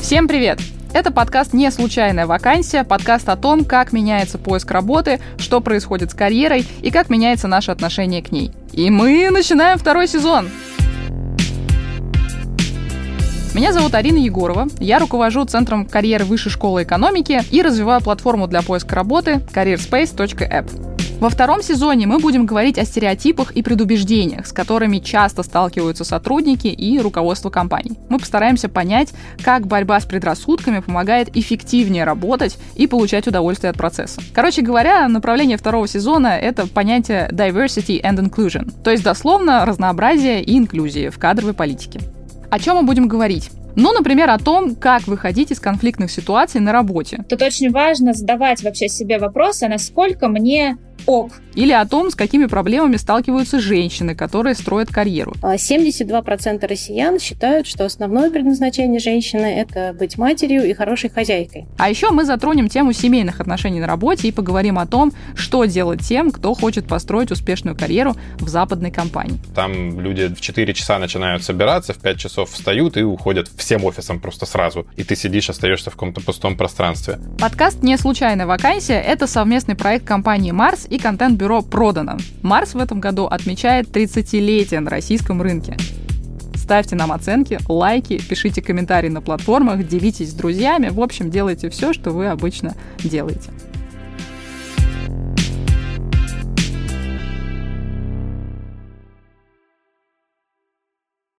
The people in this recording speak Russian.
Всем привет! Это подкаст «Не случайная вакансия», подкаст о том, как меняется поиск работы, что происходит с карьерой и как меняется наше отношение к ней. И мы начинаем второй сезон! Меня зовут Арина Егорова, я руковожу Центром карьеры Высшей школы экономики и развиваю платформу для поиска работы careerspace.app. Во втором сезоне мы будем говорить о стереотипах и предубеждениях, с которыми часто сталкиваются сотрудники и руководство компаний. Мы постараемся понять, как борьба с предрассудками помогает эффективнее работать и получать удовольствие от процесса. Короче говоря, направление второго сезона — это понятие diversity and inclusion, то есть дословно разнообразие и инклюзия в кадровой политике. О чем мы будем говорить? Ну, например, о том, как выходить из конфликтных ситуаций на работе. Тут очень важно задавать вообще себе вопросы, насколько мне ок. Или о том, с какими проблемами сталкиваются женщины, которые строят карьеру. 72% а россиян считают, что основное предназначение женщины – это быть матерью и хорошей хозяйкой. А еще мы затронем тему семейных отношений на работе и поговорим о том, что делать тем, кто хочет построить успешную карьеру в западной компании. Там люди в 4 часа начинают собираться, в 5 часов встают и уходят всем офисом просто сразу. И ты сидишь, остаешься в каком-то пустом пространстве. Подкаст «Не случайная вакансия» — это совместный проект компании «Марс» и контент-бюро «Продано». «Марс» в этом году отмечает 30-летие на российском рынке. Ставьте нам оценки, лайки, пишите комментарии на платформах, делитесь с друзьями. В общем, делайте все, что вы обычно делаете.